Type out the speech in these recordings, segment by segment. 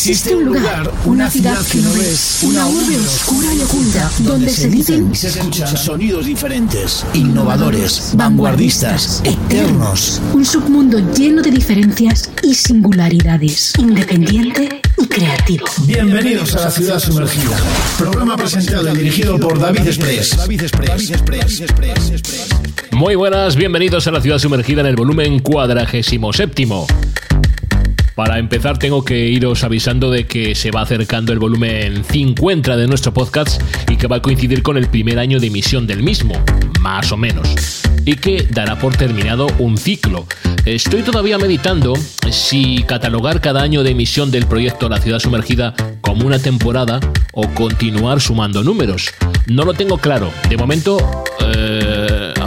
Existe un lugar, una ciudad que no ves, una urbe oscura y oculta, donde se dicen y se escuchan sonidos diferentes, innovadores, vanguardistas, eternos. Un submundo lleno de diferencias y singularidades, independiente y creativo. Bienvenidos a la ciudad sumergida. Programa presentado y dirigido por David Express. David Express. Muy buenas, bienvenidos a la ciudad sumergida en el volumen cuadragésimo séptimo. Para empezar tengo que iros avisando de que se va acercando el volumen 50 de nuestro podcast y que va a coincidir con el primer año de emisión del mismo, más o menos, y que dará por terminado un ciclo. Estoy todavía meditando si catalogar cada año de emisión del proyecto La Ciudad Sumergida como una temporada o continuar sumando números. No lo tengo claro. De momento... Eh,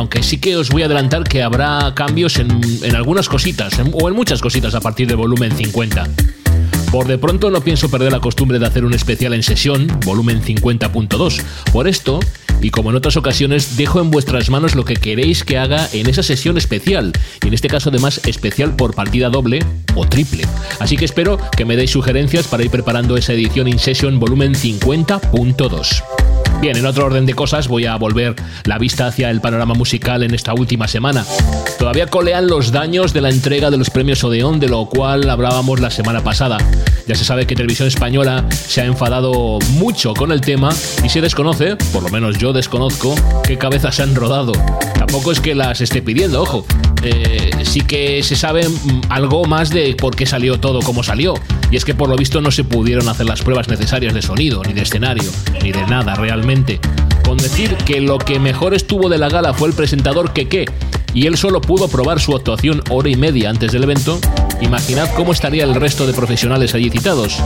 aunque sí que os voy a adelantar que habrá cambios en, algunas cositas, o en muchas cositas a partir del volumen 50. Por de pronto no pienso perder la costumbre de hacer un especial en sesión, volumen 50.2. Por esto, y como en otras ocasiones, dejo en vuestras manos lo que queréis que haga en esa sesión especial, y en este caso además especial por partida doble o triple. Así que espero que me deis sugerencias para ir preparando esa edición in session volumen 50.2. Bien, en otro orden de cosas voy a volver la vista hacia el panorama musical en esta última semana. Todavía colean los daños de la entrega de los premios Odeón, de lo cual hablábamos la semana pasada. Ya se sabe que Televisión Española se ha enfadado mucho con el tema y se desconoce, por lo menos yo desconozco, qué cabezas se han rodado. Tampoco es que las esté pidiendo, ojo. Eh, sí que se sabe mm, algo más de por qué salió todo como salió. Y es que por lo visto no se pudieron hacer las pruebas necesarias de sonido, ni de escenario, ni de nada realmente. Con decir que lo que mejor estuvo de la gala fue el presentador Keke, y él solo pudo probar su actuación hora y media antes del evento, imaginad cómo estaría el resto de profesionales allí citados.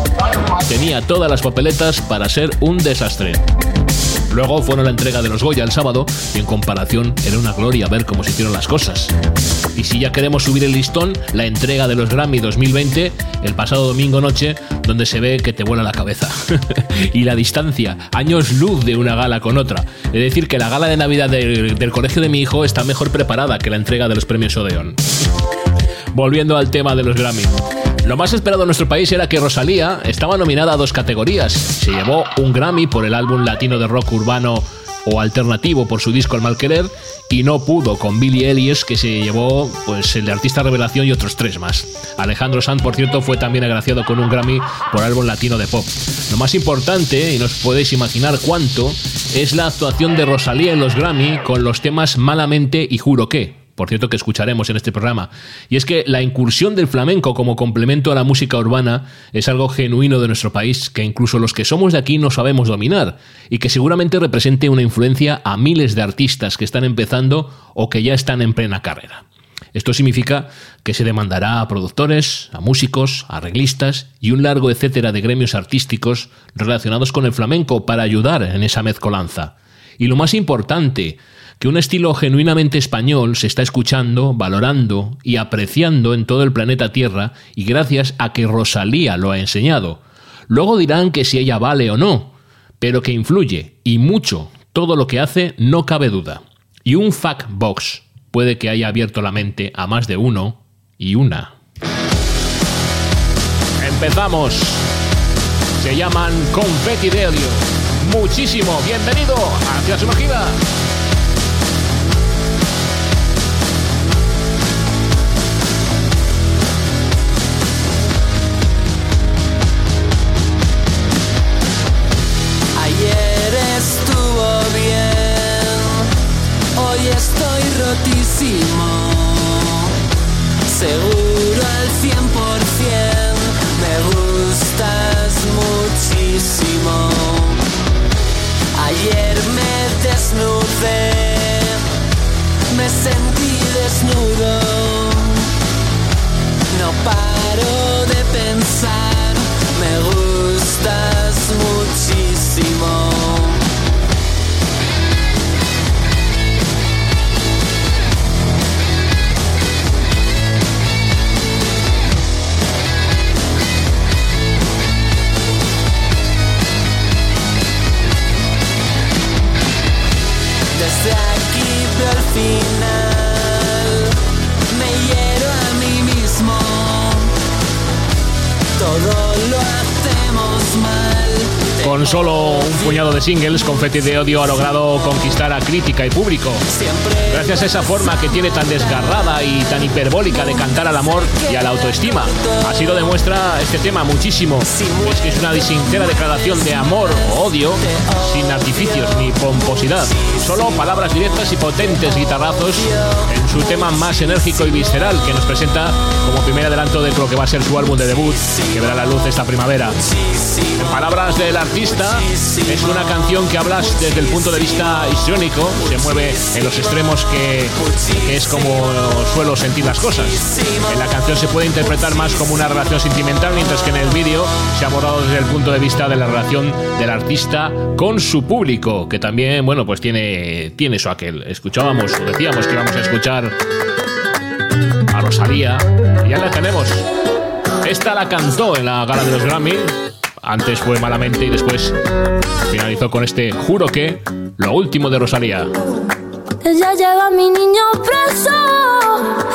Tenía todas las papeletas para ser un desastre. Luego fueron la entrega de los Goya el sábado y en comparación era una gloria ver cómo se hicieron las cosas. Y si ya queremos subir el listón, la entrega de los Grammy 2020 el pasado domingo noche, donde se ve que te vuela la cabeza. y la distancia, años luz de una gala con otra. Es decir, que la gala de Navidad del, colegio de mi hijo está mejor preparada que la entrega de los premios Odeon. Volviendo al tema de los Grammy. Lo más esperado en nuestro país era que Rosalía estaba nominada a dos categorías. Se llevó un Grammy por el álbum latino de rock urbano o alternativo por su disco El Mal Querer y no pudo con Billy Elliot que se llevó pues el de artista revelación y otros tres más. Alejandro Sanz por cierto fue también agraciado con un Grammy por álbum latino de pop. Lo más importante y no os podéis imaginar cuánto es la actuación de Rosalía en los Grammy con los temas Malamente y Juro que por cierto que escucharemos en este programa, y es que la incursión del flamenco como complemento a la música urbana es algo genuino de nuestro país que incluso los que somos de aquí no sabemos dominar, y que seguramente represente una influencia a miles de artistas que están empezando o que ya están en plena carrera. Esto significa que se demandará a productores, a músicos, a arreglistas y un largo etcétera de gremios artísticos relacionados con el flamenco para ayudar en esa mezcolanza. Y lo más importante, que un estilo genuinamente español se está escuchando, valorando y apreciando en todo el planeta Tierra y gracias a que Rosalía lo ha enseñado. Luego dirán que si ella vale o no, pero que influye, y mucho, todo lo que hace no cabe duda. Y un fact box puede que haya abierto la mente a más de uno y una. Empezamos. Se llaman Confetti Delio. Muchísimo. Bienvenido hacia su Sumergida. Rotísimo. Seguro al cien por cien me gustas muchísimo. Ayer me desnudé, me sentí desnudo. No paro con solo un puñado de singles, Confetti de Odio ha logrado conquistar a crítica y público. Gracias a esa forma que tiene tan desgarrada y tan hiperbólica de cantar al amor y a la autoestima. Así lo demuestra este tema muchísimo. Es que es una sincera declaración de amor o odio, sin artificios ni pomposidad. Solo palabras directas y potentes guitarrazos en su tema más enérgico y visceral que nos presenta como primer adelanto de lo que va a ser su álbum de debut, que verá la luz esta primavera. En palabras del artista, es una canción que habla desde el punto de vista histriónico, se mueve en los extremos que, es como suelo sentir las cosas. En la canción se puede interpretar más como una relación sentimental, mientras que en el vídeo se ha abordado desde el punto de vista de la relación del artista con su público, que también, bueno, pues tiene, tiene su aquel. Escuchábamos, decíamos que íbamos a escuchar a Rosalía, y ya la tenemos. Esta la cantó en la gala de los Grammy. Antes fue malamente y después finalizó con este Juro que, lo último de Rosalía. Ya lleva mi niño preso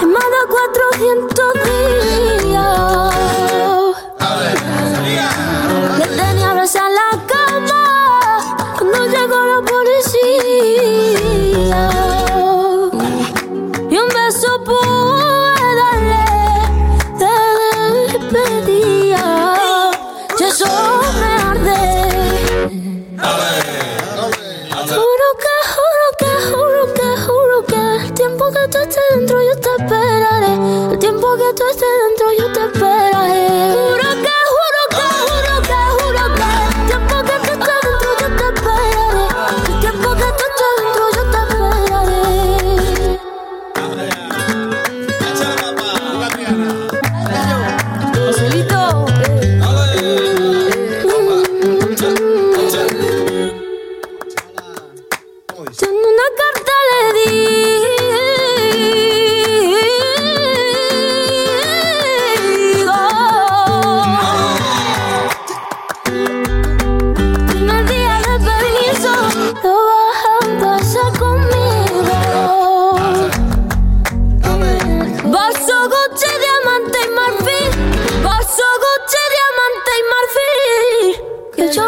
en más de 400 días. Le tenía abrazar la que tú estés dentro yo te esperaré. El tiempo que tú estés dentro yo te esperaré.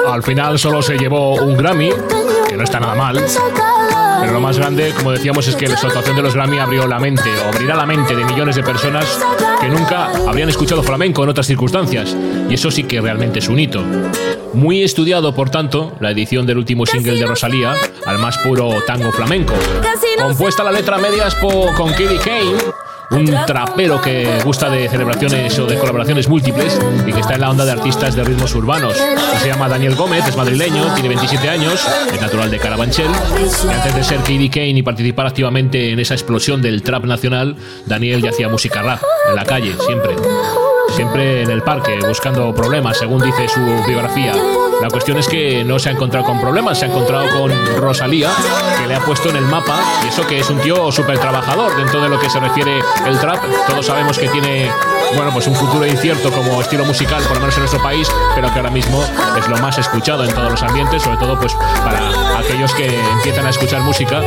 Al final solo se llevó un Grammy, que no está nada mal. Pero lo más grande, como decíamos, es que la actuación de los Grammy abrió la mente, o abrirá la mente de millones de personas que nunca habrían escuchado flamenco en otras circunstancias. Y eso sí que realmente es un hito. Muy estudiado, por tanto, la edición del último single de Rosalía, al más puro tango flamenco. Compuesta la letra medias con Katie Kane, un trapero que gusta de celebraciones o de colaboraciones múltiples y que está en la onda de artistas de ritmos urbanos. Se llama Daniel Gómez, es madrileño, tiene 27 años, es natural de Carabanchel. Y antes de ser Katie Kane y participar activamente en esa explosión del trap nacional, Daniel ya hacía música rap, en la calle, siempre. Siempre en el parque, buscando problemas, según dice su biografía. La cuestión es que no se ha encontrado con problemas, se ha encontrado con Rosalía, que le ha puesto en el mapa, y eso que es un tío súper trabajador dentro de lo que se refiere el trap. Todos sabemos que tiene, bueno, pues un futuro incierto como estilo musical, por lo menos en nuestro país, pero que ahora mismo es lo más escuchado en todos los ambientes, sobre todo pues para aquellos que empiezan a escuchar música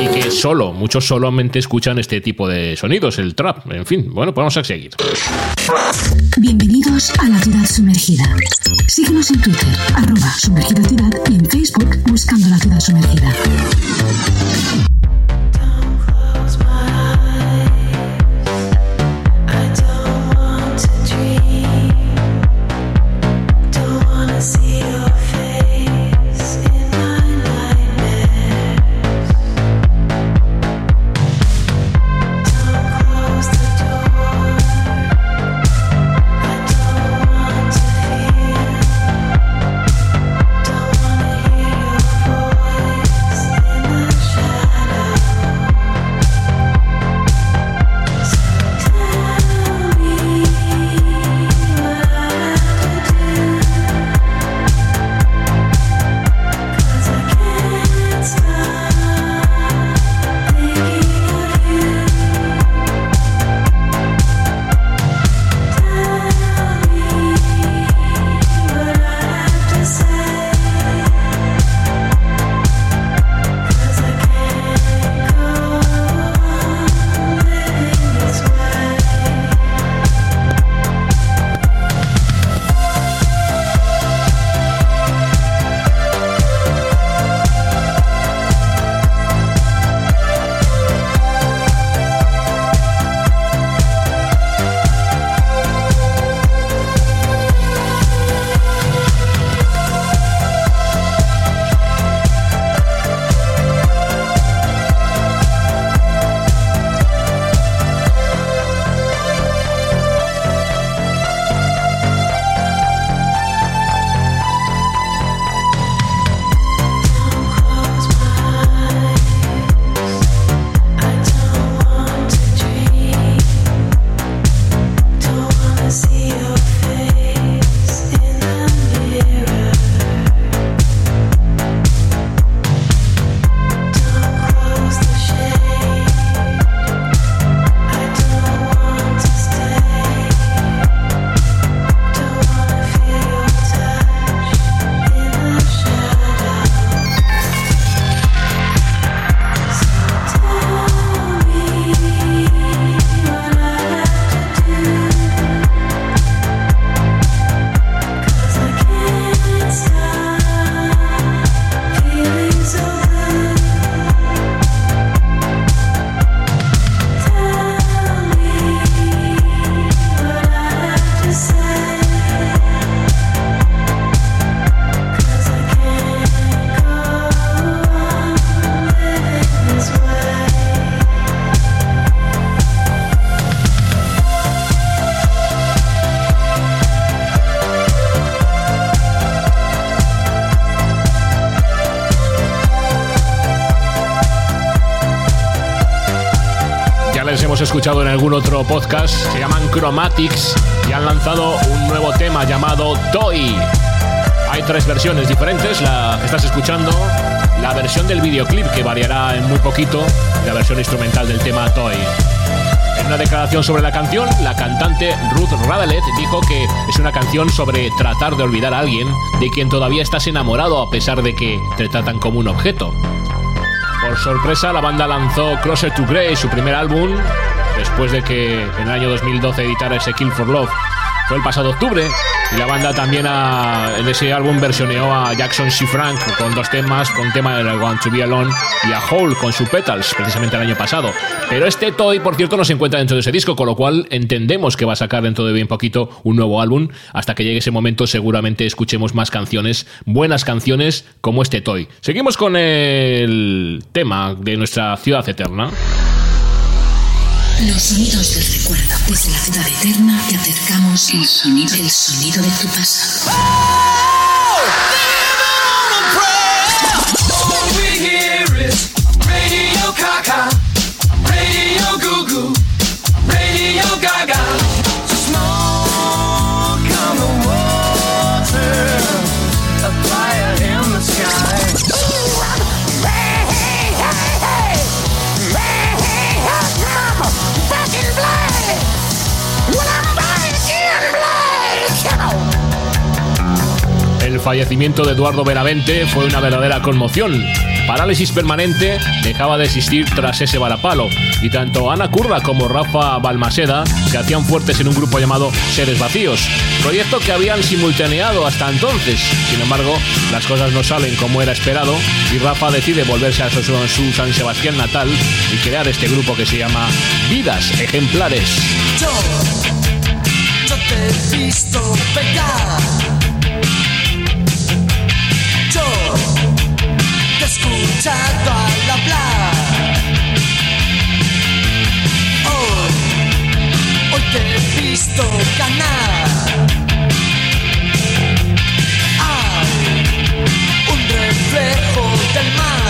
y que solo, muchos solamente escuchan este tipo de sonidos, el trap. En fin, bueno, pues vamos a seguir. Bienvenidos a la ciudad sumergida. Síguenos en Twitter, arroba sumergida ciudad y en Facebook buscando la ciudad sumergida. Algún otro podcast. Se llaman Chromatics y han lanzado un nuevo tema llamado Toy. Hay tres versiones diferentes, la que estás escuchando, la versión del videoclip que variará en muy poquito, y la versión instrumental del tema Toy. En una declaración sobre la canción, la cantante Ruth Radelet dijo que es una canción sobre tratar de olvidar a alguien de quien todavía estás enamorado a pesar de que te tratan como un objeto. Por sorpresa, la banda lanzó Closer to Grey, su primer álbum, después de que en el año 2012 editara ese Kill for Love. Fue el pasado octubre y la banda también a- en ese álbum versioneó a Jackson C. Frank con dos temas, con tema de Want to Be Alone y a Hole con su Petals, precisamente el año pasado. Pero este Toy, por cierto, no se encuentra dentro de ese disco, con lo cual entendemos que va a sacar dentro de bien poquito un nuevo álbum. Hasta que llegue ese momento seguramente escuchemos más canciones, buenas canciones como este Toy. Seguimos con el tema de nuestra ciudad eterna. Los sonidos del recuerdo. Desde la ciudad eterna te acercamos el sonido, el sonido de tu pasado. Fallecimiento de Eduardo Benavente fue una verdadera conmoción. Parálisis permanente dejaba de existir tras ese varapalo, y tanto Ana Curra como Rafa Balmaseda se hacían fuertes en un grupo llamado Seres Vacíos, proyecto que habían simultaneado hasta entonces. Sin embargo, las cosas no salen como era esperado, y Rafa decide volverse a su, su San Sebastián natal y crear este grupo que se llama Vidas Ejemplares. Yo, te he visto pegar. Escuchado al hablar. Hoy, hoy te he visto ganar. Hay un reflejo del mar.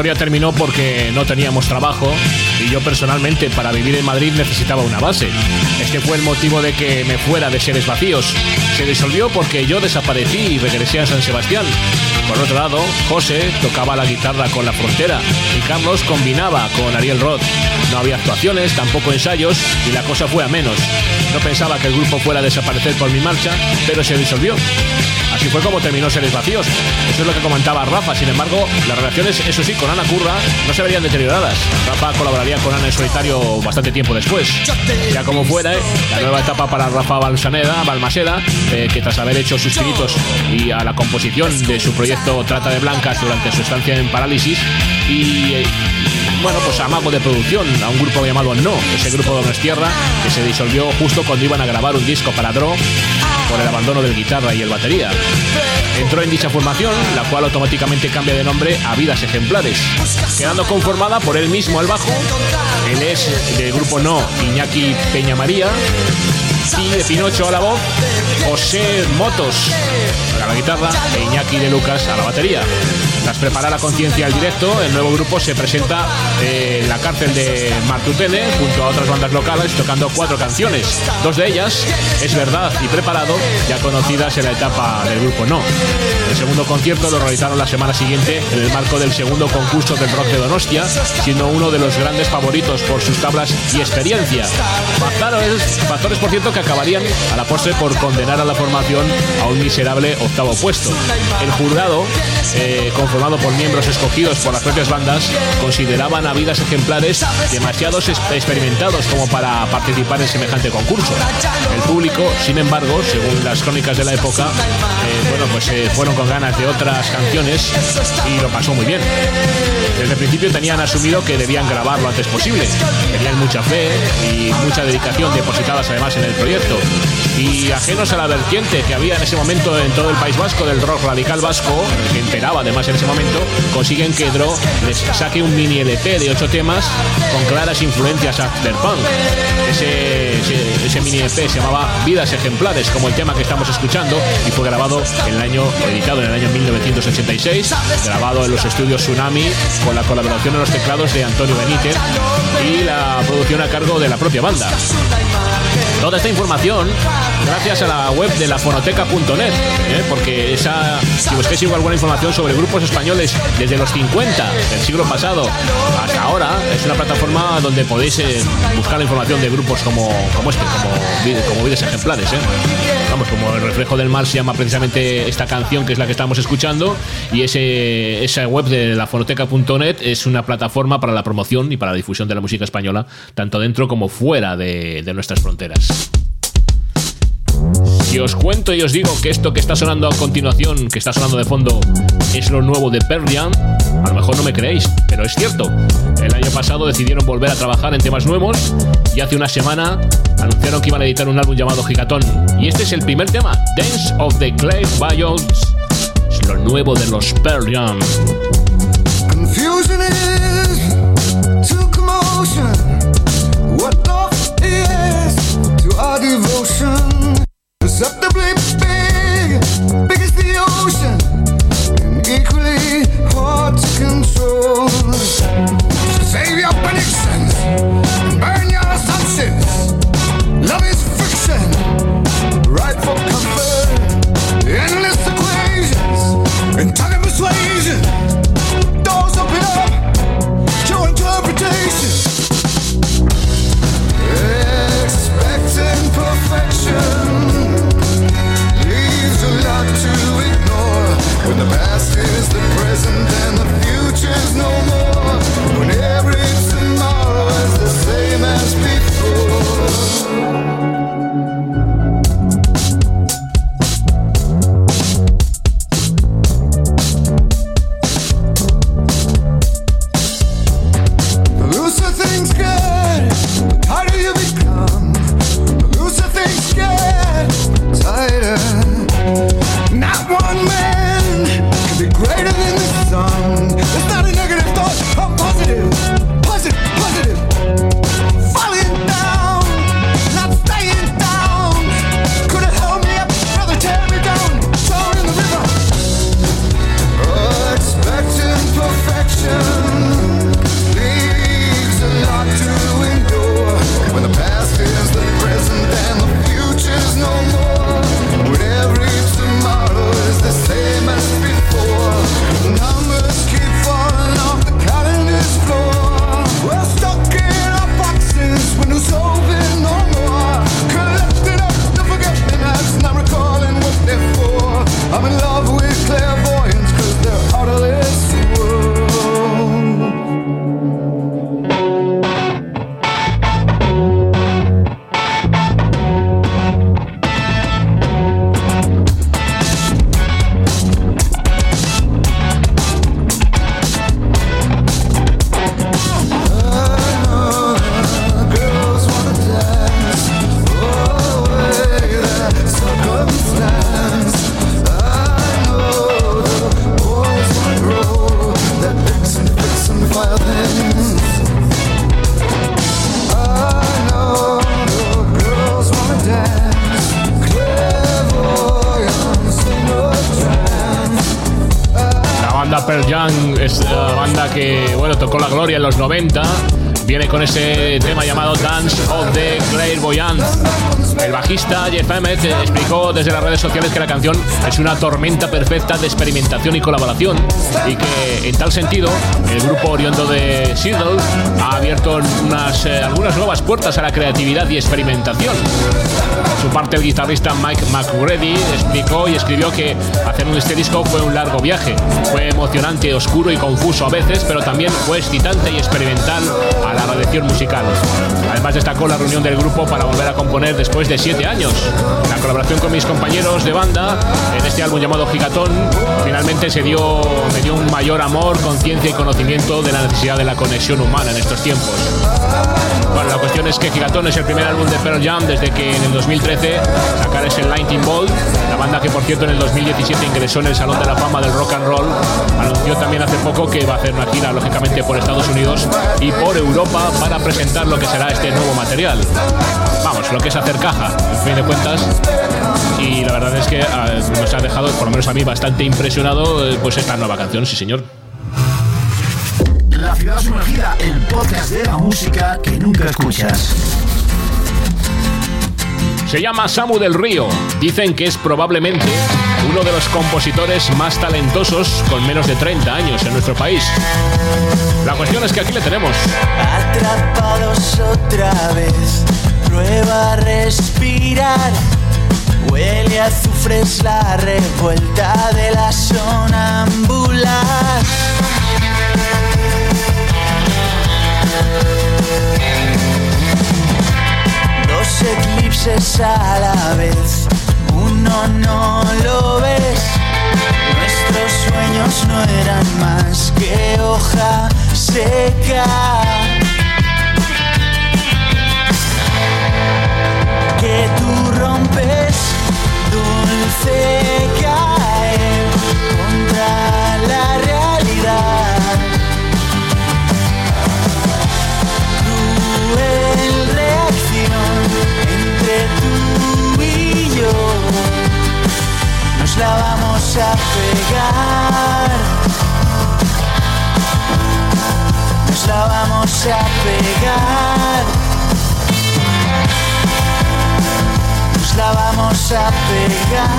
historia terminó porque no teníamos trabajo y yo personalmente para vivir en Madrid necesitaba una base. Este fue el motivo de que me fuera de Seres Vacíos. Se disolvió porque yo desaparecí y regresé a San Sebastián. Por otro lado, José tocaba la guitarra con La Frontera y Carlos combinaba con Ariel Roth. No había actuaciones, tampoco ensayos y la cosa fue a menos. No pensaba que el grupo fuera a desaparecer por mi marcha, pero se disolvió. Así fue como terminó Seres Vacíos. Eso es lo que comentaba Rafa. Sin embargo, las relaciones, eso sí, con Ana Curra no se verían deterioradas. Rafa colaboraría con Ana en solitario bastante tiempo después. Ya como fuera, ¿eh? la nueva etapa para Rafa Balsaneda, Balmaseda, eh, que tras haber hecho sus pinitos y a la composición de su proyecto Trata de Blancas durante su estancia en Parálisis y... eh, bueno, pues a mago de producción, a un grupo llamado No, ese grupo de Tierra que se disolvió justo cuando iban a grabar un disco para Dro por el abandono del guitarra y el batería. Entró en dicha formación, la cual automáticamente cambia de nombre a Vidas Ejemplares, quedando conformada por él mismo al bajo, él es del grupo No, Iñaki Peña María, y de Pinocho a la voz, José Motos, a la guitarra e Iñaki de Lucas a la batería. Tras preparar la conciencia al directo, el nuevo grupo se presenta en la cárcel de Martutene junto a otras bandas locales tocando cuatro canciones. Dos de ellas, Es Verdad y Preparado, ya conocidas en la etapa del grupo No. El segundo concierto lo realizaron la semana siguiente en el marco del segundo concurso del rock de Donostia, siendo uno de los grandes favoritos por sus tablas y experiencia. Factores, factores por cierto, que acabarían a la postre por condenar a la formación a un miserable puesto. El jurado, eh, conformado por miembros escogidos por las propias bandas, consideraban a vidas ejemplares demasiados experimentados como para participar en semejante concurso. El público, sin embargo, según las crónicas de la época, eh, bueno, pues eh, fueron con ganas de otras canciones y lo pasó muy bien. Desde el principio tenían asumido que debían grabar lo antes posible. Tenían mucha fe y mucha dedicación depositadas además en el proyecto. Y ajenos a la vertiente que había en ese momento en todo el País Vasco del rock radical vasco, que enteraba además en ese momento, consiguen que Dro les saque un mini LP de ocho temas con claras influencias afterpunk. Ese, ese mini LP se llamaba Vidas Ejemplares, como el tema que estamos escuchando, y fue grabado en el año, editado en el año 1986, grabado en los estudios Tsunami, con la colaboración en los teclados de Antonio Benítez y la producción a cargo de la propia banda. Toda esta información gracias a la web de la fonoteca.net, ¿eh? porque esa, si busquéis igual alguna información sobre grupos españoles desde los 50 del siglo pasado hasta ahora, es una plataforma donde podéis eh, buscar la información de grupos como, como este, como, como vidas ejemplares. ¿eh? Vamos, como el reflejo del mar se llama precisamente esta canción que es la que estamos escuchando y ese, esa web de la fonoteca.net es una plataforma para la promoción y para la difusión de la música española, tanto dentro como fuera de nuestras fronteras. Si os cuento y os digo que esto que está sonando a continuación, que está sonando de fondo, es lo nuevo de Pearl Jam, a lo mejor no me creéis, pero es cierto. El año pasado decidieron volver a trabajar en temas nuevos y hace una semana anunciaron que iban a editar un álbum llamado Gigatón. Y este es el primer tema, Dance of the Clay Bios. Es lo nuevo de los Pearl Jam. Confusion is to commotion. Our devotion. Perceptibly una tormenta perfecta de experimentación y colaboración y que en tal sentido el grupo oriundo de Seattle ha abierto unas, eh, algunas nuevas puertas a la creatividad y experimentación. Por su parte el guitarrista Mike McGrady explicó y escribió que hacer un este disco fue un largo viaje. Fue emocionante, oscuro y confuso a veces, pero también fue excitante y experimental a la radiación musical. Además destacó la reunión del grupo para volver a componer después de siete años. La colaboración con mis compañeros de banda en este álbum llamado Gigatón finalmente se dio, me dio un mayor amor, conciencia y conocimiento de la necesidad de la conexión humana en estos tiempos. Bueno, la cuestión es que Gigatón es el primer álbum de Pearl Jam desde que en el 2013 sacar ese Lightning Bolt, la banda que por cierto en el 2017 ingresó en el Salón de la Fama del Rock and Roll, anunció también hace poco que va a hacer una gira lógicamente por Estados Unidos y por Europa para presentar lo que será este nuevo material. Vamos, lo que es hacer caja, en fin de cuentas. Y la verdad es que nos ha dejado, por lo menos a mí, bastante impresionado eh, pues esta nueva canción, sí señor. La ciudad sumergida, el podcast de la música que nunca escuchas. Se llama Samu del Río. Dicen que es probablemente uno de los compositores más talentosos con menos de 30 años en nuestro país. La cuestión es que aquí le tenemos. Atrapados otra vez, prueba a respirar. Huele a azufres la revuelta de la sonambular. Dos eclipses a la vez, uno no lo ves. Nuestros sueños no eran más que hoja seca. que tú rompes la vamos a pegar. Nos la vamos a pegar la vamos a pegar.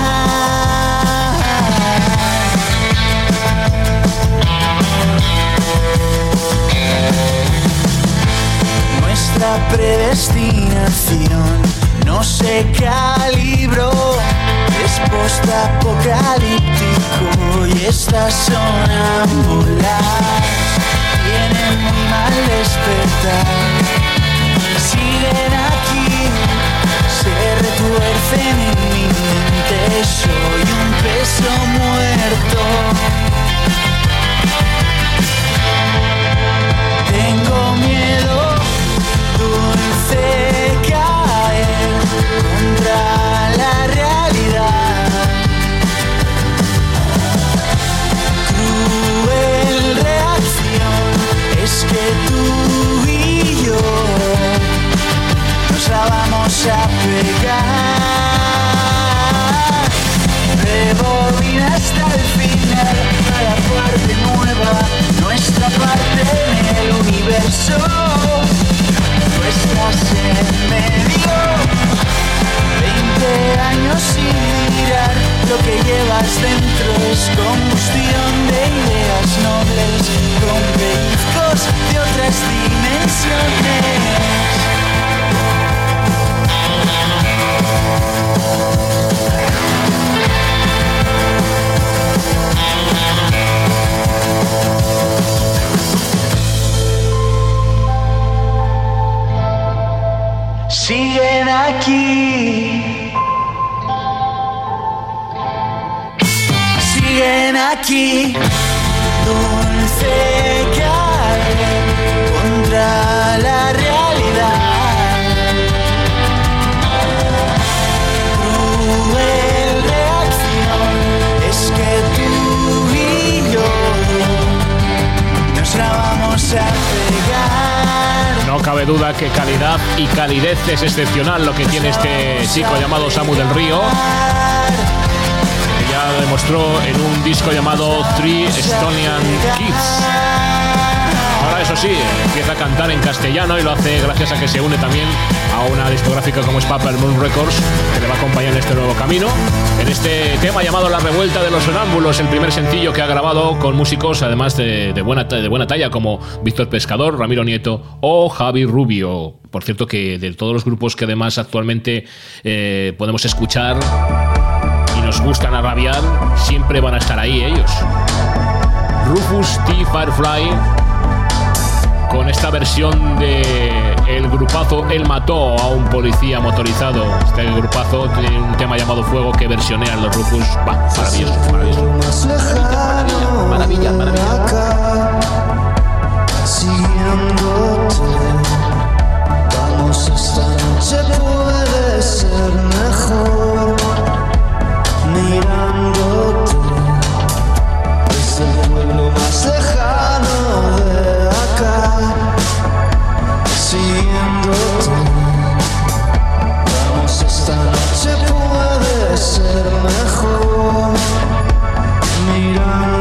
Nuestra predestinación no se calibró, es post-apocalíptico y esta sonambular tiene muy mal despertar. Retuercen en mi mente, soy un peso muerto. Tengo miedo, dulce caer contra la realidad. Cruel reacción es que tú y yo vamos a pegar. Rebobina hasta el final, a la parte nueva, nuestra parte en el universo. Tú estás en medio, 20 años sin mirar, lo que llevas dentro es combustión de ideas nobles, con pellizcos de otras dimensiones. Siguen aquí. Siguen aquí. Dulce duda que calidad y calidez es excepcional lo que tiene este chico llamado Samu del Río. que Ya ya demostró en un disco llamado Three Estonian Kids. Eso sí, empieza a cantar en castellano y lo hace gracias a que se une también a una discográfica como es Papa Moon Records, que le va a acompañar en este nuevo camino. En este tema llamado La Revuelta de los Sonámbulos, el primer sencillo que ha grabado con músicos además de, buena, de buena talla como Víctor Pescador, Ramiro Nieto o Javi Rubio. Por cierto que de todos los grupos que además actualmente eh, podemos escuchar y nos gustan a rabiar, siempre van a estar ahí ellos. Rufus T. Firefly con esta versión de el grupazo Él mató a un policía motorizado. Este grupazo tiene un tema llamado Fuego que versionean los Rufus. Va, maravilloso, maravilloso. Maravilla, maravilla. de acá, siguiéndote. Vamos, esta noche puede ser mejor mirándote desde el pueblo más lejano de acá, siguiéndote. Vamos, esta noche puede ser mejor mirándote.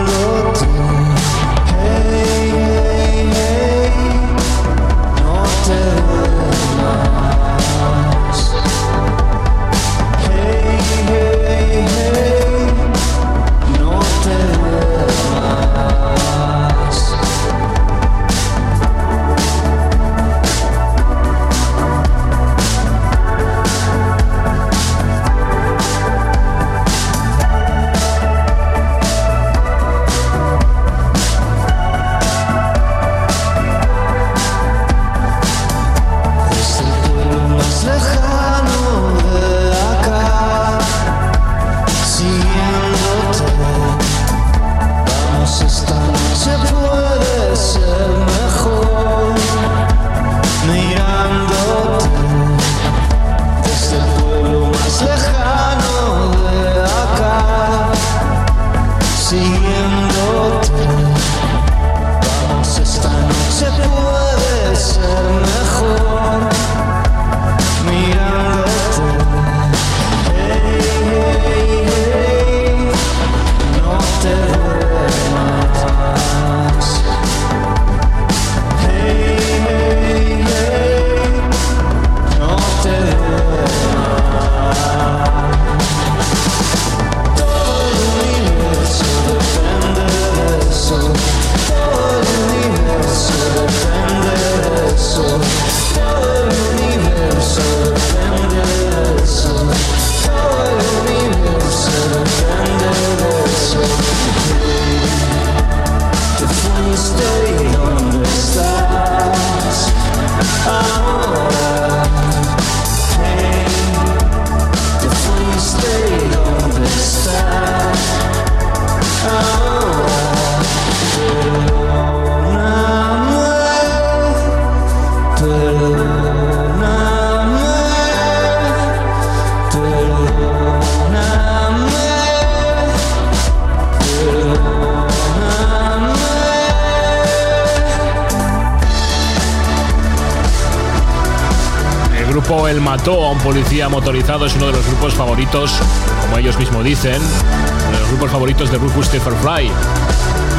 El Mató a un policía motorizado es uno de los grupos favoritos, como ellos mismos dicen, de los grupos favoritos de Rufus Fly.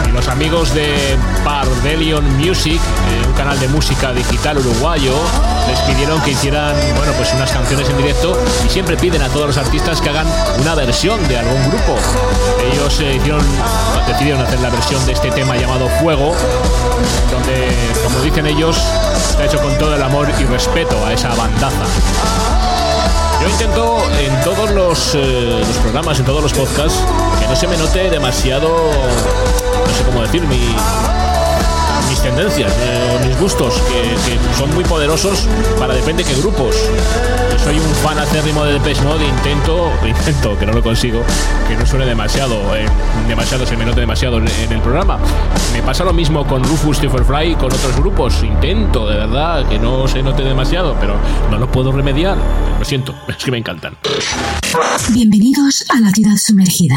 Y los amigos de Bardelion Music, eh, un canal de música digital uruguayo, les pidieron que hicieran, bueno, pues unas canciones en directo y siempre piden a todos los artistas que hagan una versión de algún grupo. Ellos eh, hicieron, decidieron hacer la versión de este tema llamado Fuego, donde, como dicen ellos, está hecho con todo el amor y respeto a esa bandaza. Yo intento en todos los, eh, los programas, en todos los podcasts, que no se me note demasiado, no sé cómo decir, mi, tendencias, eh, mis gustos, que, son muy poderosos para depende qué grupos. Soy un fan acérrimo de Depeche Mode intento, intento, que no lo consigo, que no suene demasiado, eh, demasiado, se me note demasiado en, el programa. Me pasa lo mismo con Rufus Fly y con otros grupos. Intento, de verdad, que no se note demasiado, pero no lo puedo remediar. Lo siento, es que me encantan. Bienvenidos a la ciudad sumergida.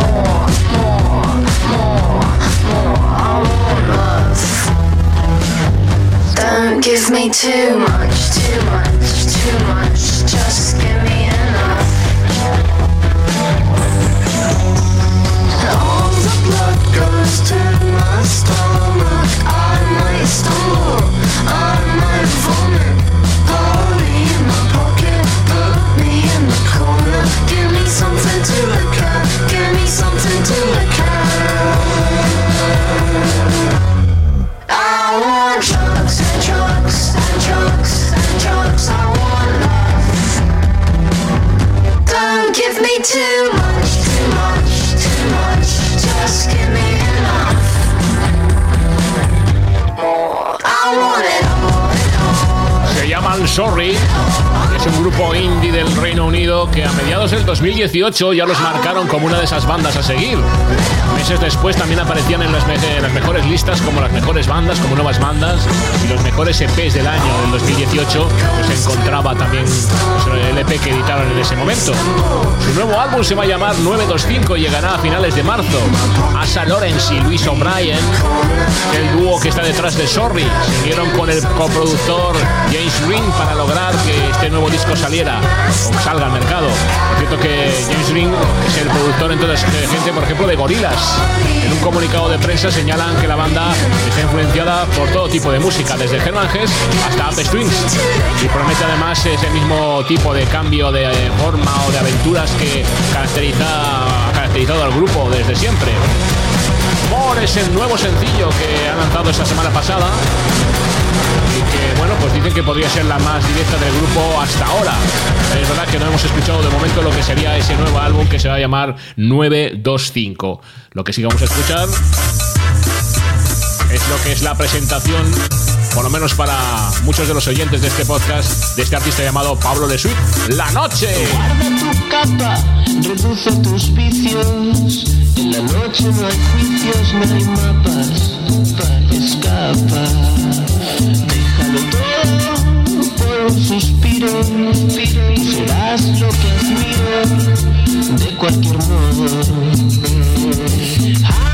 Don't give me too much, too much, 2018 ya los marcaron como una de esas bandas a seguir. Meses después también aparecían en las, mejores listas como las mejores bandas, como nuevas bandas y los mejores EPs del año del 2018. Pues se encontraba también pues, el EP que editaron en ese momento. Su nuevo álbum se va a llamar 925 y llegará a finales de marzo. Asa Lawrence y Luis O'Brien, el dúo que está detrás de Sorry, siguieron con el coproductor James Green para lograr que este nuevo disco saliera o salga al mercado. Por cierto que James Green es el productor entonces de gente, por ejemplo, de Gorillaz. En un comunicado de prensa señalan que la banda está influenciada por todo tipo de música, desde Herman Hess hasta Ape Strings. Y promete además ese mismo tipo de cambio de eh, forma o de aventuras que caracteriza, ha caracterizado al grupo desde siempre. More es el nuevo sencillo que han lanzado esta semana pasada. Y que bueno pues dicen que podría ser la más directa del grupo hasta ahora. Es verdad que no hemos escuchado de momento lo que sería ese nuevo álbum que se va a llamar 925 lo que sí vamos a escuchar es lo que es la presentación por lo menos para muchos de los oyentes de este podcast de este artista llamado Pablo de Suite La Noche Guarda tu capa, reduce tus vicios. En la noche no hay juicios, no hay mapas. Pa- Escapa, déjalo todo por un suspiro. Y serás lo que admiro de cualquier modo.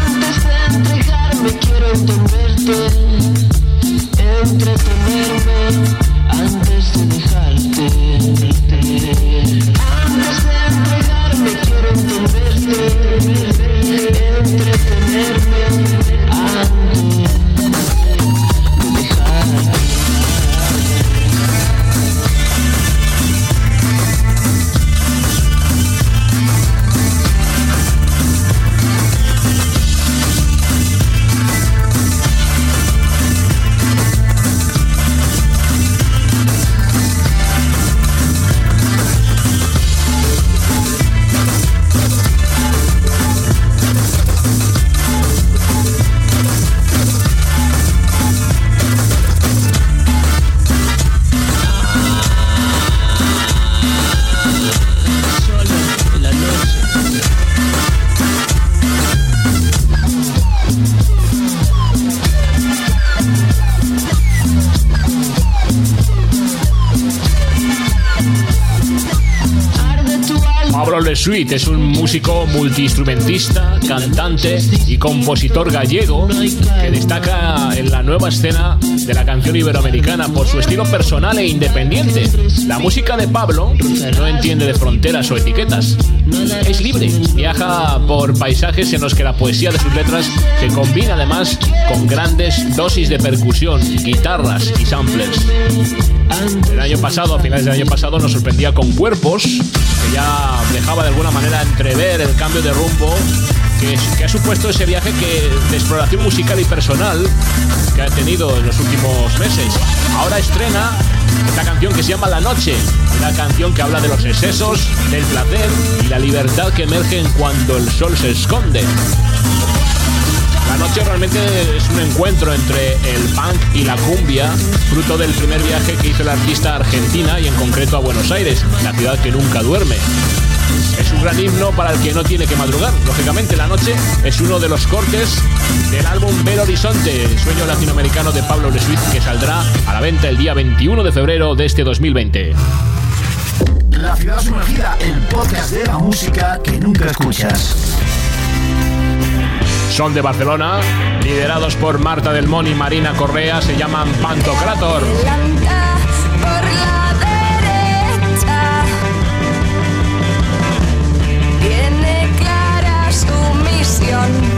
Antes de entregarme, quiero entenderte, entretenerme antes de dejarte. Antes de entregarme quiero entenderte, entretenerme Suite es un músico multiinstrumentista, cantante y compositor gallego que destaca en la nueva escena de la canción iberoamericana por su estilo personal e independiente. La música de Pablo no entiende de fronteras o etiquetas. Es libre, viaja por paisajes en los que la poesía de sus letras se combina además con grandes dosis de percusión, guitarras y samplers. El año pasado, a finales del año pasado, nos sorprendía con Cuerpos, que ya dejaba de alguna manera entrever el cambio de rumbo que, ha supuesto ese viaje que, de exploración musical y personal que ha tenido en los últimos meses. Ahora estrena esta canción que se llama La Noche, una canción que habla de los excesos, del placer y la libertad que emergen cuando el sol se esconde. La noche realmente es un encuentro entre el punk y la cumbia, fruto del primer viaje que hizo el artista Argentina y en concreto a Buenos Aires, la ciudad que nunca duerme. Es un gran himno para el que no tiene que madrugar. Lógicamente, la noche es uno de los cortes del álbum Belo Horizonte, el sueño latinoamericano de Pablo Le Suisse, que saldrá a la venta el día 21 de febrero de este 2020. La ciudad sumergida, el podcast de la música que nunca escuchas. Son de Barcelona, liderados por Marta Del Mon y Marina Correa, se llaman Pantocrator. young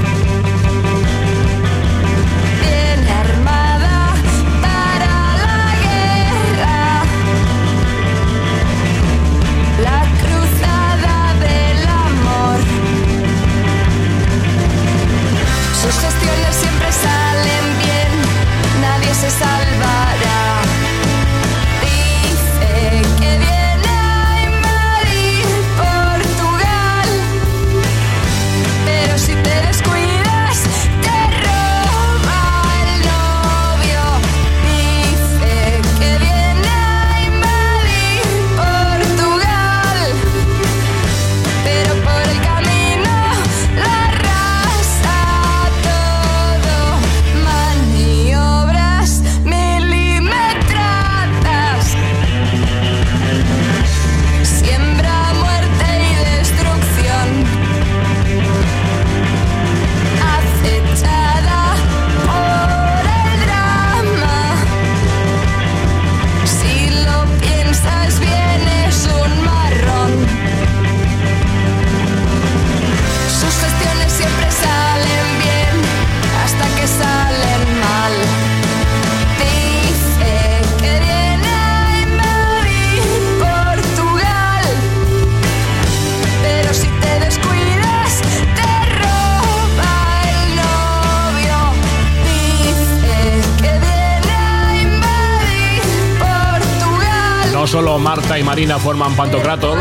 Marina forman Pantocrator,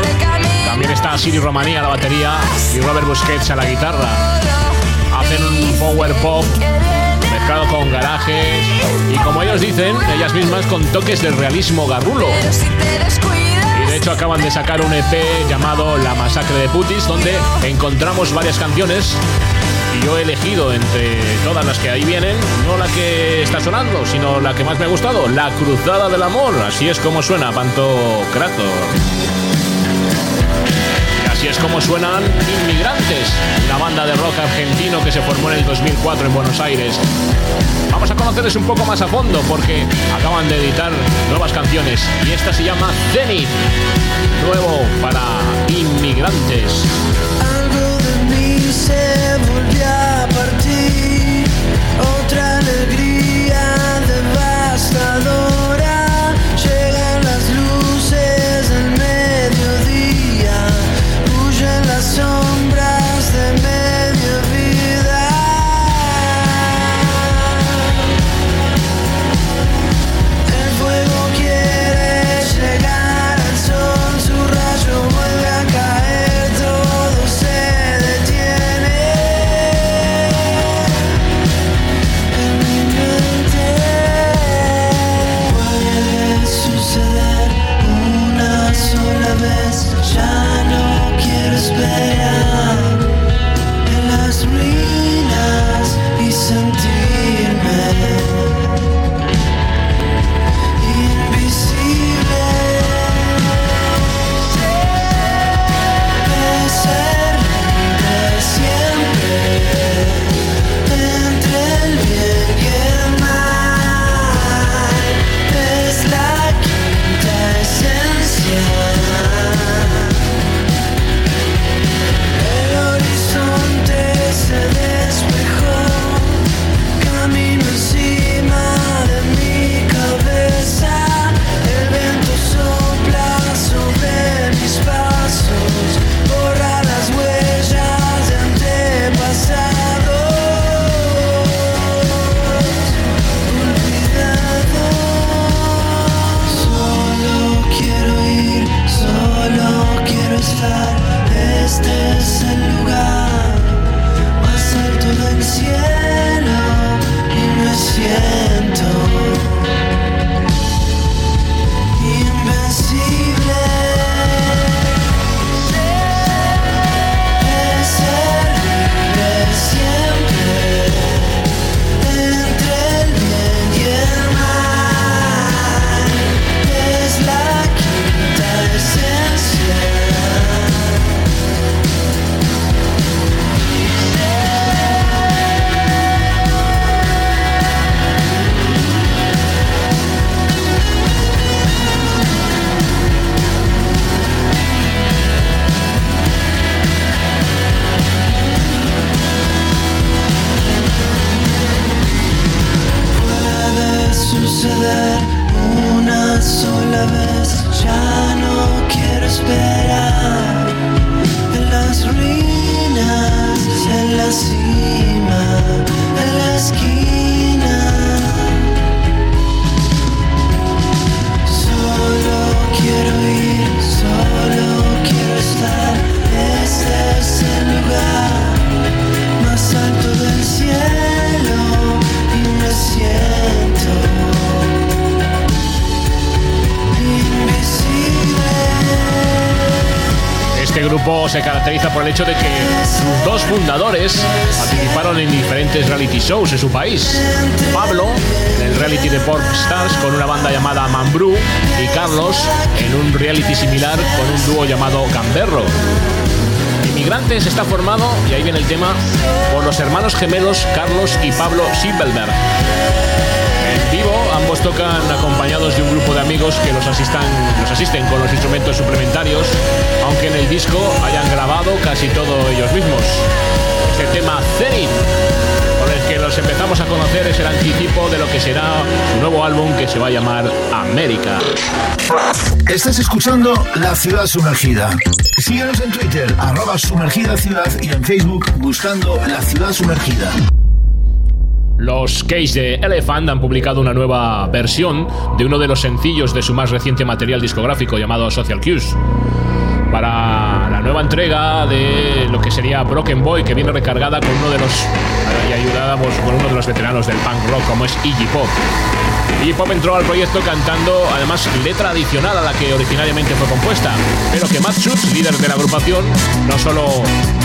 también está Siri Romanía a la batería y Robert Busquets a la guitarra. Hacen un power pop mezclado con garajes y como ellos dicen, ellas mismas con toques de realismo garrulo. Y de hecho acaban de sacar un EP llamado La Masacre de Putis, donde encontramos varias canciones. Yo he elegido entre todas las que ahí vienen, no la que está sonando, sino la que más me ha gustado, La Cruzada del Amor. Así es como suena Pantocrator. Y así es como suenan Inmigrantes, una banda de rock argentino que se formó en el 2004 en Buenos Aires. Vamos a conocerles un poco más a fondo porque acaban de editar nuevas canciones y esta se llama Zenith, nuevo para Inmigrantes. estado tema, por los hermanos gemelos Carlos y Pablo Silverberg. En vivo, ambos tocan acompañados de un grupo de amigos que los, asistan, los asisten con los instrumentos suplementarios, aunque en el disco hayan grabado casi todo ellos mismos. Este tema Zenith, con el que los empezamos a conocer, es el anticipo de lo que será su nuevo álbum que se va a llamar América. Estás escuchando La Ciudad Sumergida. Síguenos en Twitter, arroba sumergida ciudad y en Facebook buscando La Ciudad Sumergida. Los Case de Elephant han publicado una nueva versión de uno de los sencillos de su más reciente material discográfico llamado Social Cues. Para nueva entrega de lo que sería Broken Boy, que viene recargada con uno de los. y ayudada por uno de los veteranos del punk rock, como es Iggy Pop. Iggy Pop entró al proyecto cantando, además, letra adicional a la que originariamente fue compuesta, pero que Matt Schutz, líder de la agrupación, no solo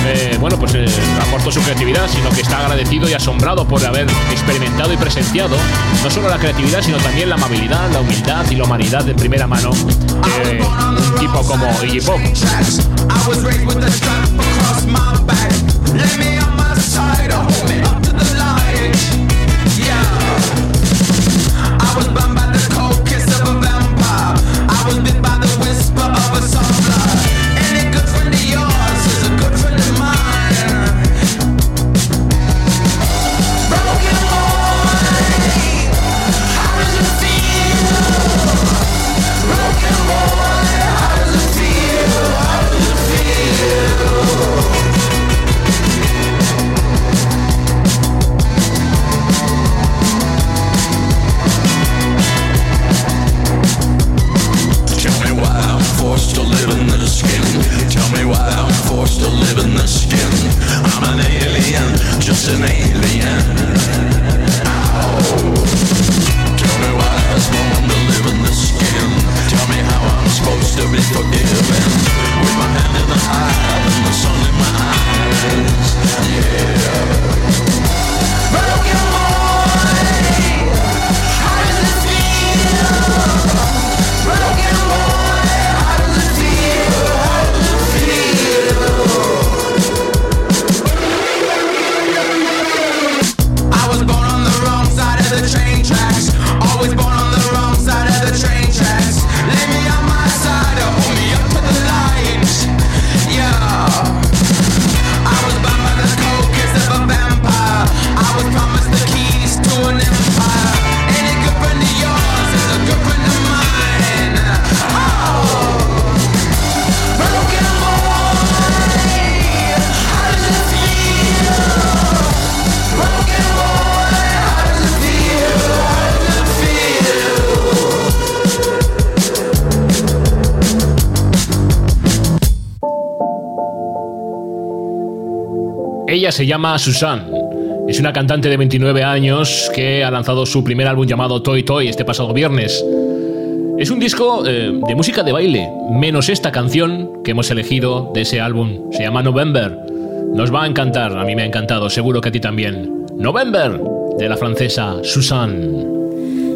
eh, bueno, pues, eh, aportó su creatividad, sino que está agradecido y asombrado por haber experimentado y presenciado no solo la creatividad, sino también la amabilidad, la humildad y la humanidad de primera mano de un tipo como Iggy Pop. With a strap across my back. Lay me on my side, hold me up to the light. Yeah. I was by the cold kiss of a vampire. I was bit by the whisper of a. to live in this skin. I'm an alien, just an alien. Tell me why I was born to live in this skin. Tell me how I'm supposed to be forgiven. With my hand in the eye and the sun in my eyes. Yeah. Broken boy, se llama Susan. Es una cantante de 29 años que ha lanzado su primer álbum llamado Toy Toy este pasado viernes. Es un disco eh, de música de baile, menos esta canción que hemos elegido de ese álbum. Se llama November. Nos va a encantar, a mí me ha encantado, seguro que a ti también. November, de la francesa Susan.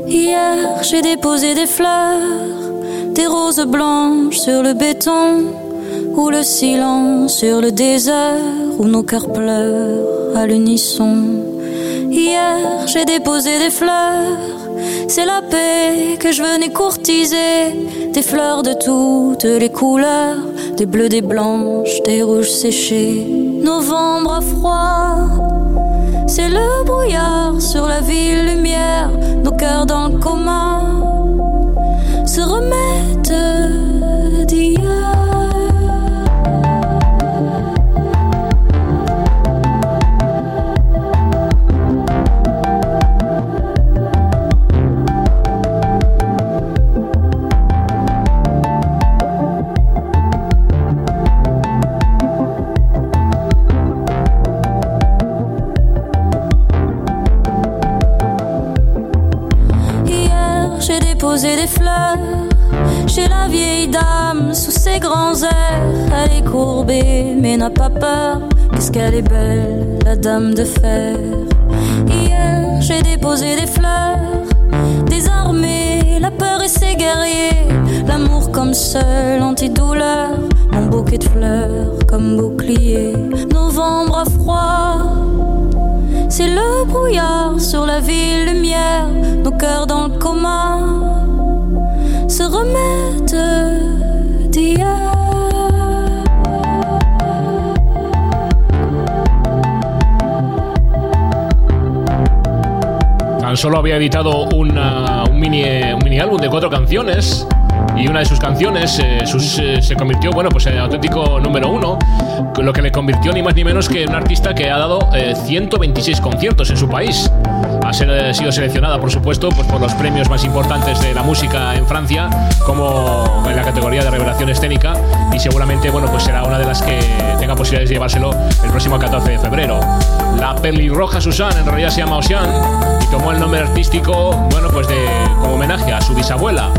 Hier, j'ai déposé des fleurs, des roses blanches sur le béton, ou le silence sur le désert, où nos cœurs pleurent à l'unisson. Hier, j'ai déposé des fleurs, c'est la paix que je venais courtiser, des fleurs de toutes les couleurs, des bleus, des blanches, des rouges séchés. Novembre froid, c'est le brouillard sur la ville lumière, nos cœurs dans le coma se remettent d'hier. Mais n'a pas peur. Qu'est-ce qu'elle est belle, la dame de fer. Hier, j'ai déposé des fleurs, des armées, la peur et ses guerriers, l'amour comme seul antidouleur, mon bouquet de fleurs comme bouclier. Novembre froid, c'est le brouillard sur la ville lumière, nos cœurs dans le coma se remettent d'hier. Solo había editado un, mini, álbum de cuatro canciones y una de sus canciones eh, eh, se convirtió, bueno, pues en auténtico número uno, lo que le convirtió ni más ni menos que en un artista que ha dado eh, 126 conciertos en su país. Ha eh, sido seleccionada, por supuesto, pues por los premios más importantes de la música en Francia, como en la categoría de revelación escénica, y seguramente, bueno, pues será una de las que tenga posibilidades de llevárselo el próximo 14 de febrero. La pelirroja Susan en realidad se llama Ocean y tomó el nombre artístico, bueno, pues de como homenaje a su bisabuela.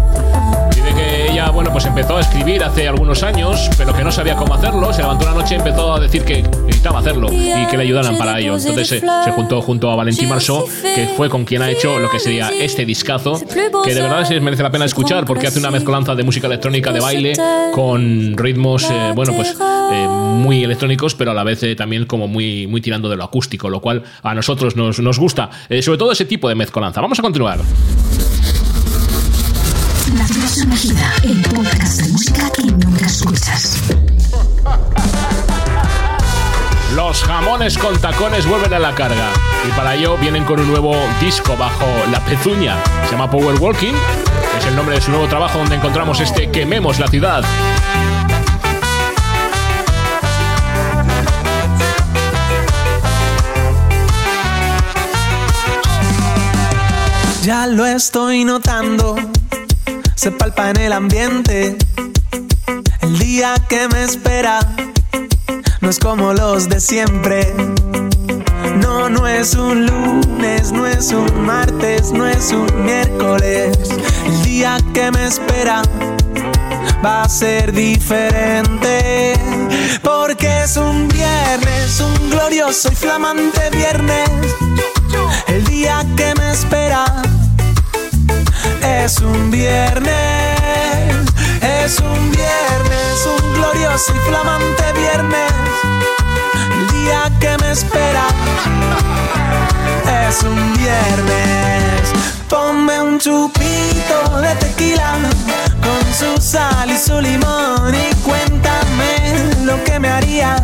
Que ella, bueno, pues empezó a escribir hace algunos años, pero que no sabía cómo hacerlo. Se levantó una noche y empezó a decir que necesitaba hacerlo y que le ayudaran para ello. Entonces se, se juntó junto a Valentín Marceau, que fue con quien ha hecho lo que sería este discazo, que de verdad sí merece la pena escuchar porque hace una mezcolanza de música electrónica de baile con ritmos, eh, bueno, pues eh, muy electrónicos, pero a la vez eh, también como muy, muy tirando de lo acústico, lo cual a nosotros nos, nos gusta, eh, sobre todo ese tipo de mezcolanza. Vamos a continuar. El podcast de música que nunca escuchas. Los jamones con tacones vuelven a la carga y para ello vienen con un nuevo disco bajo la pezuña. Se llama Power Walking, es el nombre de su nuevo trabajo donde encontramos este Quememos la ciudad. Ya lo estoy notando, se palpa en el ambiente. El día que me espera no es como los de siempre. No, no es un lunes, no es un martes, no es un miércoles. El día que me espera va a ser diferente. Porque es un viernes, un glorioso y flamante viernes. El día que me espera es un viernes, es un viernes, un glorioso y flamante viernes. El día que me espera es un viernes. Ponme un chupito de tequila con su sal y su limón y cuéntame lo que me haría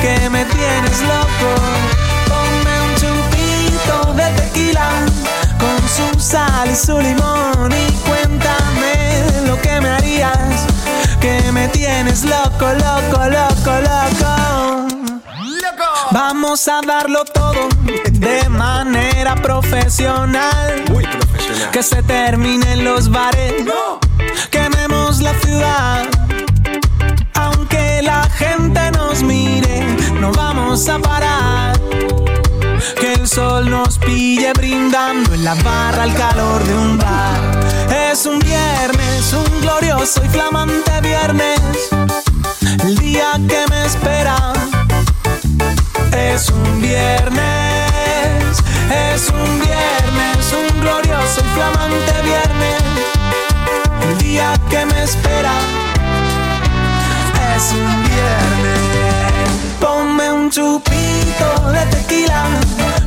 que me tienes loco. Su sal y su limón y cuéntame lo que me harías que me tienes loco, loco, loco, loco. Vamos a darlo todo de manera profesional. Muy profesional. Que se terminen los bares. Quememos la ciudad. Aunque la gente nos mire, no vamos a parar. Que el sol nos pille brindando en la barra al calor de un bar. Es un viernes, un glorioso y flamante viernes. El día que me espera es un viernes, es un viernes, un glorioso y flamante viernes. El día que me espera es un viernes. Ponme un chupito de tequila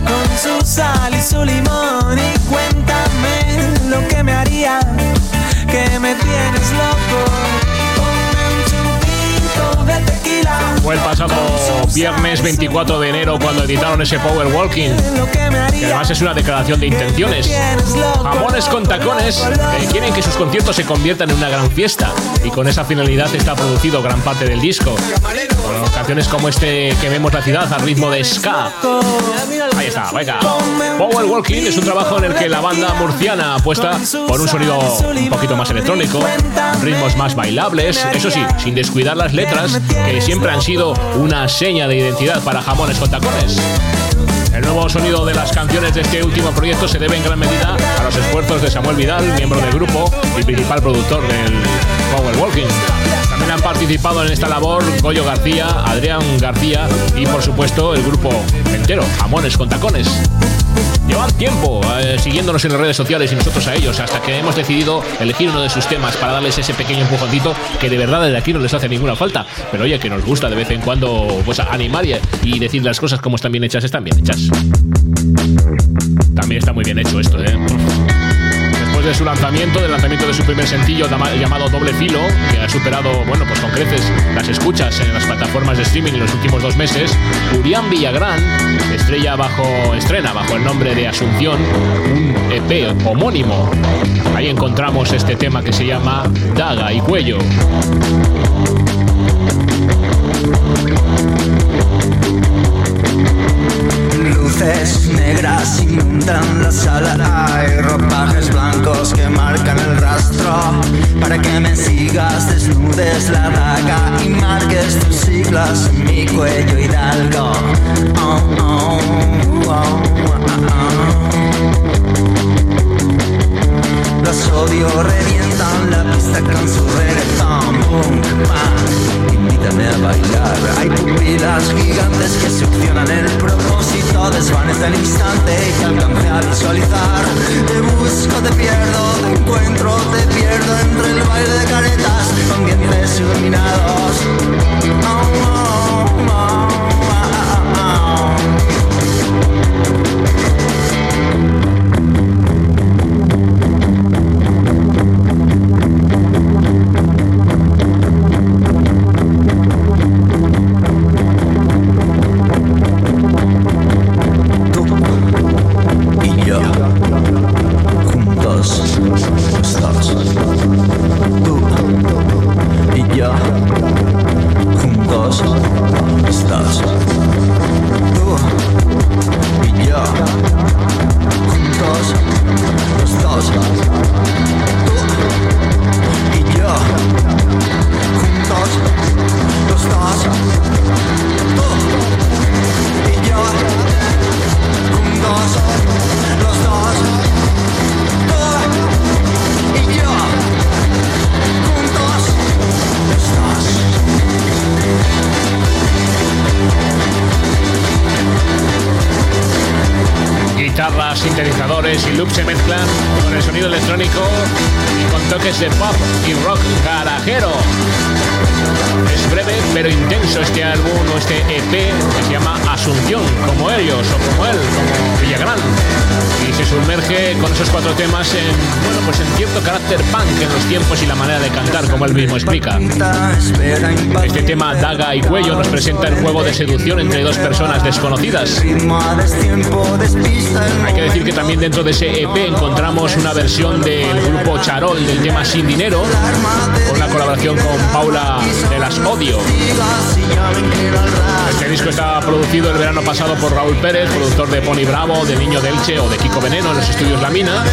con su sal y su limón y cuéntame lo que me haría que me tienes loco. Fue el pasado viernes 24 de enero cuando editaron ese Power Walking, que además es una declaración de intenciones. Jamones con tacones quieren que sus conciertos se conviertan en una gran fiesta y con esa finalidad está producido gran parte del disco. Con canciones como este que vemos la ciudad al ritmo de ska. Power Walking es un trabajo en el que la banda murciana apuesta por un sonido un poquito más electrónico, ritmos más bailables, eso sí, sin descuidar las letras que siempre han sido una seña de identidad para jamones con tacones. El nuevo sonido de las canciones de este último proyecto se debe en gran medida a los esfuerzos de Samuel Vidal, miembro del grupo y principal productor del Power Walking. Han participado en esta labor Goyo García, Adrián García y por supuesto el grupo entero, Jamones con Tacones. Llevan tiempo eh, siguiéndonos en las redes sociales y nosotros a ellos, hasta que hemos decidido elegir uno de sus temas para darles ese pequeño empujoncito que de verdad desde aquí no les hace ninguna falta. Pero oye, que nos gusta de vez en cuando pues animar y, y decir las cosas como están bien hechas, están bien hechas. También está muy bien hecho esto, ¿eh? De su lanzamiento, del lanzamiento de su primer sencillo llamado Doble Filo, que ha superado, bueno, pues con creces las escuchas en las plataformas de streaming en los últimos dos meses, Urián Villagrán estrella bajo, estrena bajo el nombre de Asunción un EP homónimo. Ahí encontramos este tema que se llama Daga y Cuello. Negras inundan la sala. Hay ropajes blancos que marcan el rastro. Para que me sigas desnudes la daga Y marques tus siglas en mi cuello hidalgo. Oh, oh, oh, Los odio revientan la pista con su reggaetón. Boom, invítame a bailar. Hay pupilas gigantes que succionan el propósito. Desvanece el instante que alcance a visualizar. Te busco, te pierdo, te encuentro, te pierdo Entre el baile de caretas. Con dientes iluminados y con toques de tiempos y la manera de cantar, como él mismo explica. Este tema Daga y Cuello nos presenta el juego de seducción entre dos personas desconocidas. Hay que decir que también dentro de ese EP encontramos una versión del grupo Charol del tema Sin Dinero, con una colaboración con Paula de las Odio. Este disco está producido el verano pasado por Raúl Pérez, productor de Pony Bravo, de Niño Delche o de Kiko Veneno en los estudios La Mina.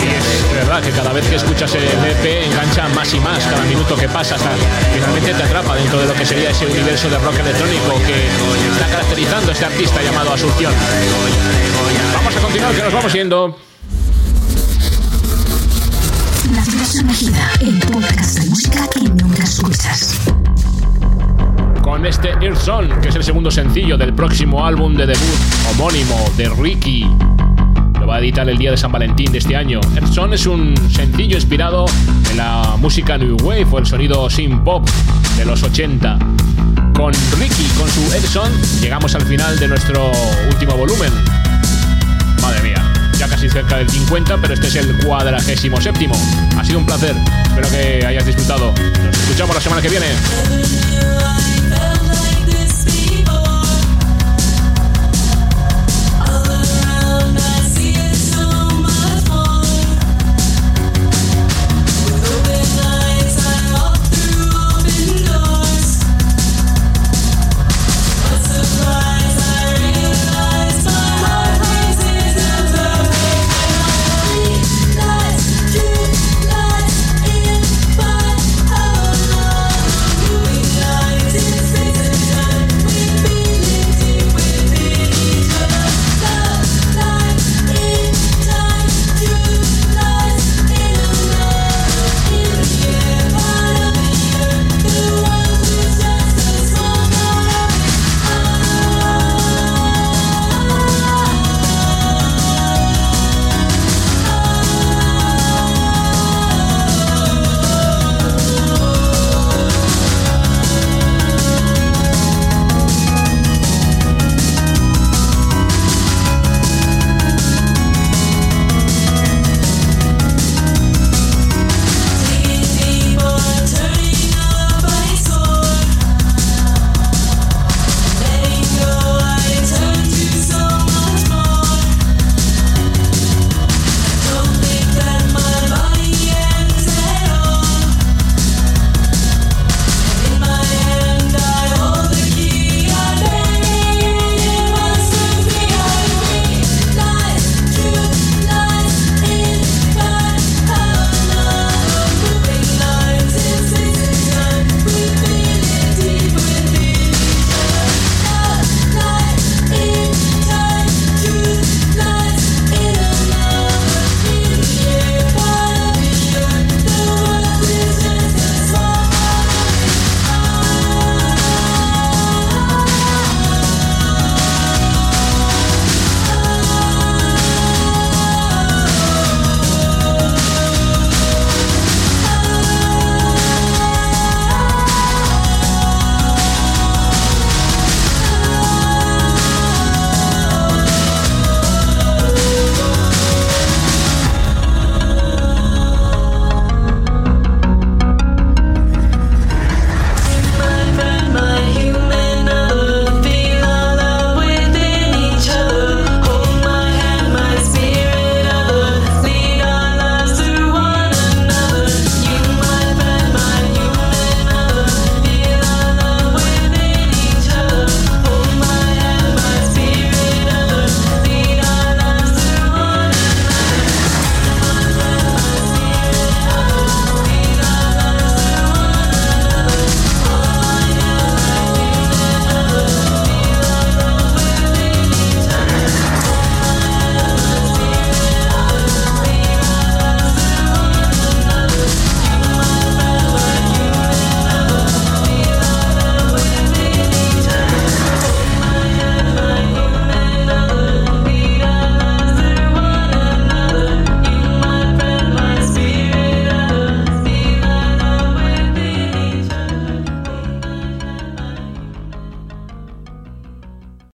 Y es verdad que cada vez que escuchas el EP engancha más y más cada minuto que pasa hasta que realmente te atrapa dentro de lo que sería ese universo de rock electrónico que está caracterizando a este artista llamado Asunción. Vamos a continuar, que nos vamos yendo. La sumergida, el podcast de música que nunca escuchas. con este Earthson, que es el segundo sencillo del próximo álbum de debut homónimo de Ricky. Lo va a editar el día de San Valentín de este año. Earthson es un sencillo inspirado en la música New Wave o el sonido sin pop de los 80. Con Ricky, con su Earthson, llegamos al final de nuestro último volumen. Madre mía, ya casi cerca del 50, pero este es el cuadragésimo séptimo. Ha sido un placer, espero que hayas disfrutado. Nos escuchamos la semana que viene.